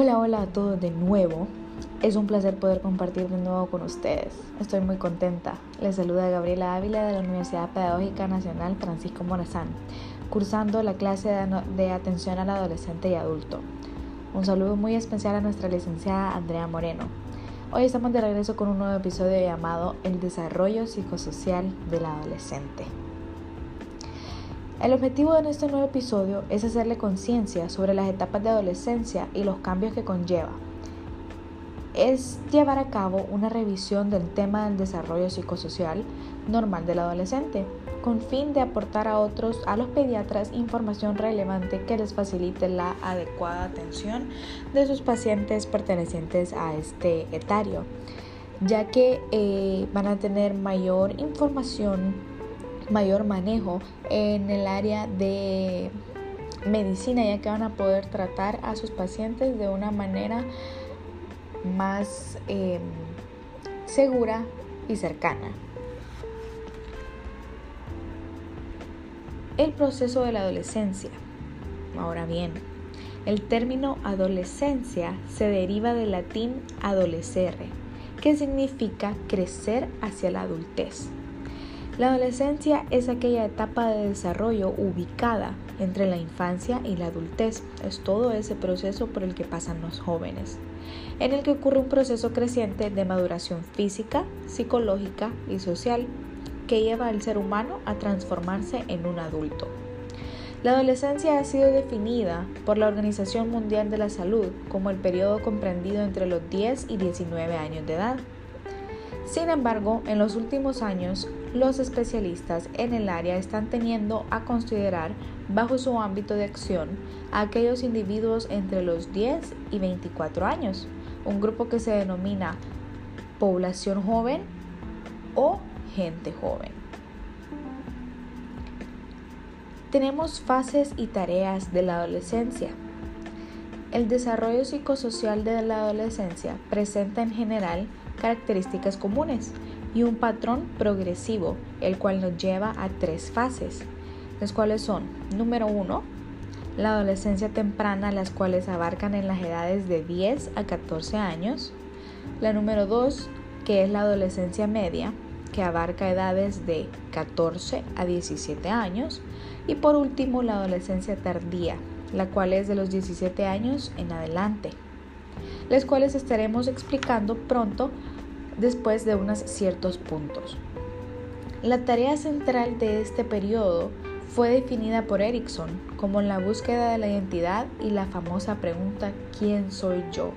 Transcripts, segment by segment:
Hola, hola a todos de nuevo. Es un placer poder compartir de nuevo con ustedes. Estoy muy contenta. Les saluda Gabriela Ávila de la Universidad Pedagógica Nacional Francisco Morazán, cursando la clase de atención al adolescente y adulto. Un saludo muy especial a nuestra licenciada Andrea Moreno. Hoy estamos de regreso con un nuevo episodio llamado El desarrollo psicosocial del adolescente. El objetivo de este nuevo episodio es hacerle conciencia sobre las etapas de adolescencia y los cambios que conlleva. Es llevar a cabo una revisión del tema del desarrollo psicosocial normal del adolescente, con fin de aportar a otros, a los pediatras, información relevante que les facilite la adecuada atención de sus pacientes pertenecientes a este etario, ya que eh, van a tener mayor información mayor manejo en el área de medicina, ya que van a poder tratar a sus pacientes de una manera más em, segura y cercana. El proceso de la adolescencia. Ahora bien, el término adolescencia se deriva del latín adolescere, que significa crecer hacia la adultez. La adolescencia es aquella etapa de desarrollo ubicada entre la infancia y la adultez. Es todo ese proceso por el que pasan los jóvenes, en el que ocurre un proceso creciente de maduración física, psicológica y social que lleva al ser humano a transformarse en un adulto. La adolescencia ha sido definida por la Organización Mundial de la Salud como el periodo comprendido entre los 10 y 19 años de edad. Sin embargo, en los últimos años, los especialistas en el área están teniendo a considerar bajo su ámbito de acción a aquellos individuos entre los 10 y 24 años, un grupo que se denomina población joven o gente joven. Tenemos fases y tareas de la adolescencia. El desarrollo psicosocial de la adolescencia presenta en general características comunes y un patrón progresivo, el cual nos lleva a tres fases, las cuales son, número uno, la adolescencia temprana, las cuales abarcan en las edades de 10 a 14 años, la número dos, que es la adolescencia media, que abarca edades de 14 a 17 años, y por último la adolescencia tardía, la cual es de los 17 años en adelante las cuales estaremos explicando pronto después de unos ciertos puntos. La tarea central de este periodo fue definida por Erickson como la búsqueda de la identidad y la famosa pregunta ¿quién soy yo?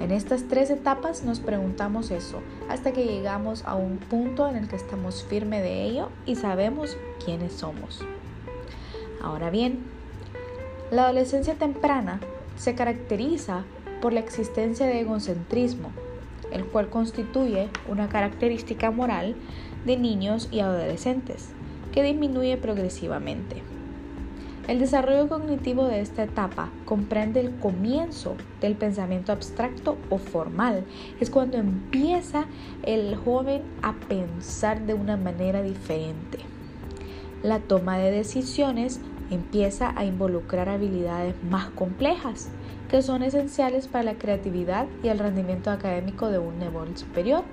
En estas tres etapas nos preguntamos eso hasta que llegamos a un punto en el que estamos firmes de ello y sabemos quiénes somos. Ahora bien, la adolescencia temprana se caracteriza por la existencia de egocentrismo, el cual constituye una característica moral de niños y adolescentes, que disminuye progresivamente. El desarrollo cognitivo de esta etapa comprende el comienzo del pensamiento abstracto o formal. Es cuando empieza el joven a pensar de una manera diferente. La toma de decisiones empieza a involucrar habilidades más complejas que son esenciales para la creatividad y el rendimiento académico de un nivel superior.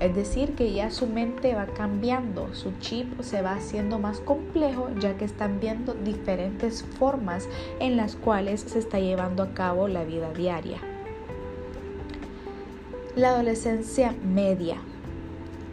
Es decir, que ya su mente va cambiando, su chip se va haciendo más complejo ya que están viendo diferentes formas en las cuales se está llevando a cabo la vida diaria. La adolescencia media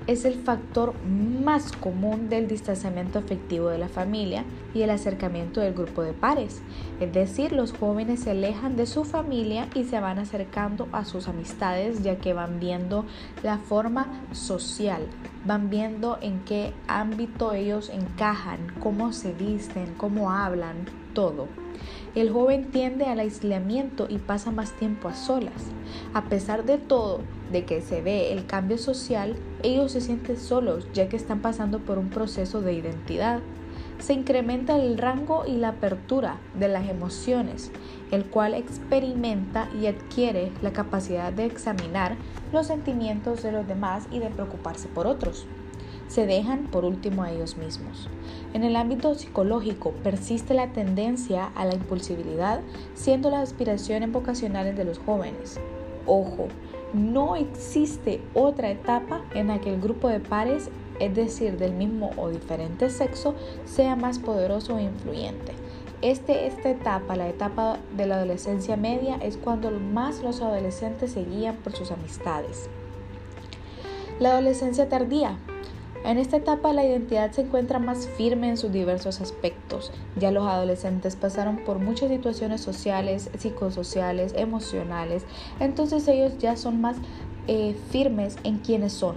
es el factor más común del distanciamiento afectivo de la familia y el acercamiento del grupo de pares. Es decir, los jóvenes se alejan de su familia y se van acercando a sus amistades ya que van viendo la forma social, van viendo en qué ámbito ellos encajan, cómo se visten, cómo hablan, todo. El joven tiende al aislamiento y pasa más tiempo a solas. A pesar de todo, de que se ve el cambio social, ellos se sienten solos ya que están pasando por un proceso de identidad. Se incrementa el rango y la apertura de las emociones, el cual experimenta y adquiere la capacidad de examinar los sentimientos de los demás y de preocuparse por otros. se dejan por último a ellos mismos. En el ámbito psicológico persiste la tendencia a la impulsividad, siendo las aspiraciones vocacionales de los jóvenes. Ojo, no existe otra etapa en la que el grupo de pares, es decir, del mismo o diferente sexo, sea más poderoso o influyente. Este, esta etapa, la etapa de la adolescencia media, es cuando más los adolescentes se guían por sus amistades. La adolescencia tardía. En esta etapa la identidad se encuentra más firme en sus diversos aspectos. Ya los adolescentes pasaron por muchas situaciones sociales, psicosociales, emocionales, entonces ellos ya son más eh, firmes en quienes son.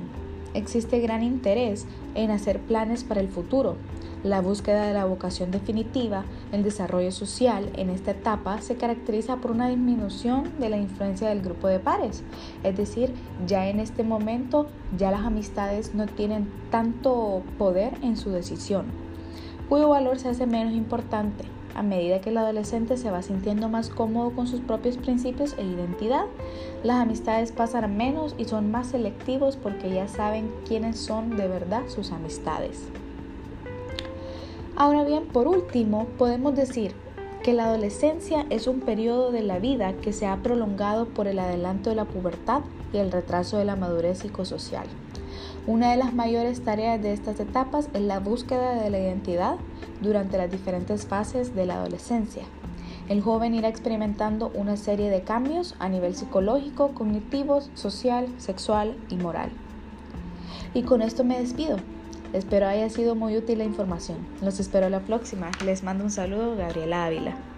Existe gran interés en hacer planes para el futuro, la búsqueda de la vocación definitiva, el desarrollo social en esta etapa se caracteriza por una disminución de la influencia del grupo de pares. Es decir, ya en este momento ya las amistades no tienen tanto poder en su decisión, cuyo valor se hace menos importante a medida que el adolescente se va sintiendo más cómodo con sus propios principios e identidad, las amistades pasan menos y son más selectivos porque ya saben quiénes son de verdad sus amistades. Ahora bien, por último, podemos decir que la adolescencia es un periodo de la vida que se ha prolongado por el adelanto de la pubertad y el retraso de la madurez psicosocial. Una de las mayores tareas de estas etapas es la búsqueda de la identidad durante las diferentes fases de la adolescencia. El joven irá experimentando una serie de cambios a nivel psicológico, cognitivo, social, sexual y moral. Y con esto me despido. Espero haya sido muy útil la información. Los espero la próxima. Les mando un saludo, Gabriela Ávila.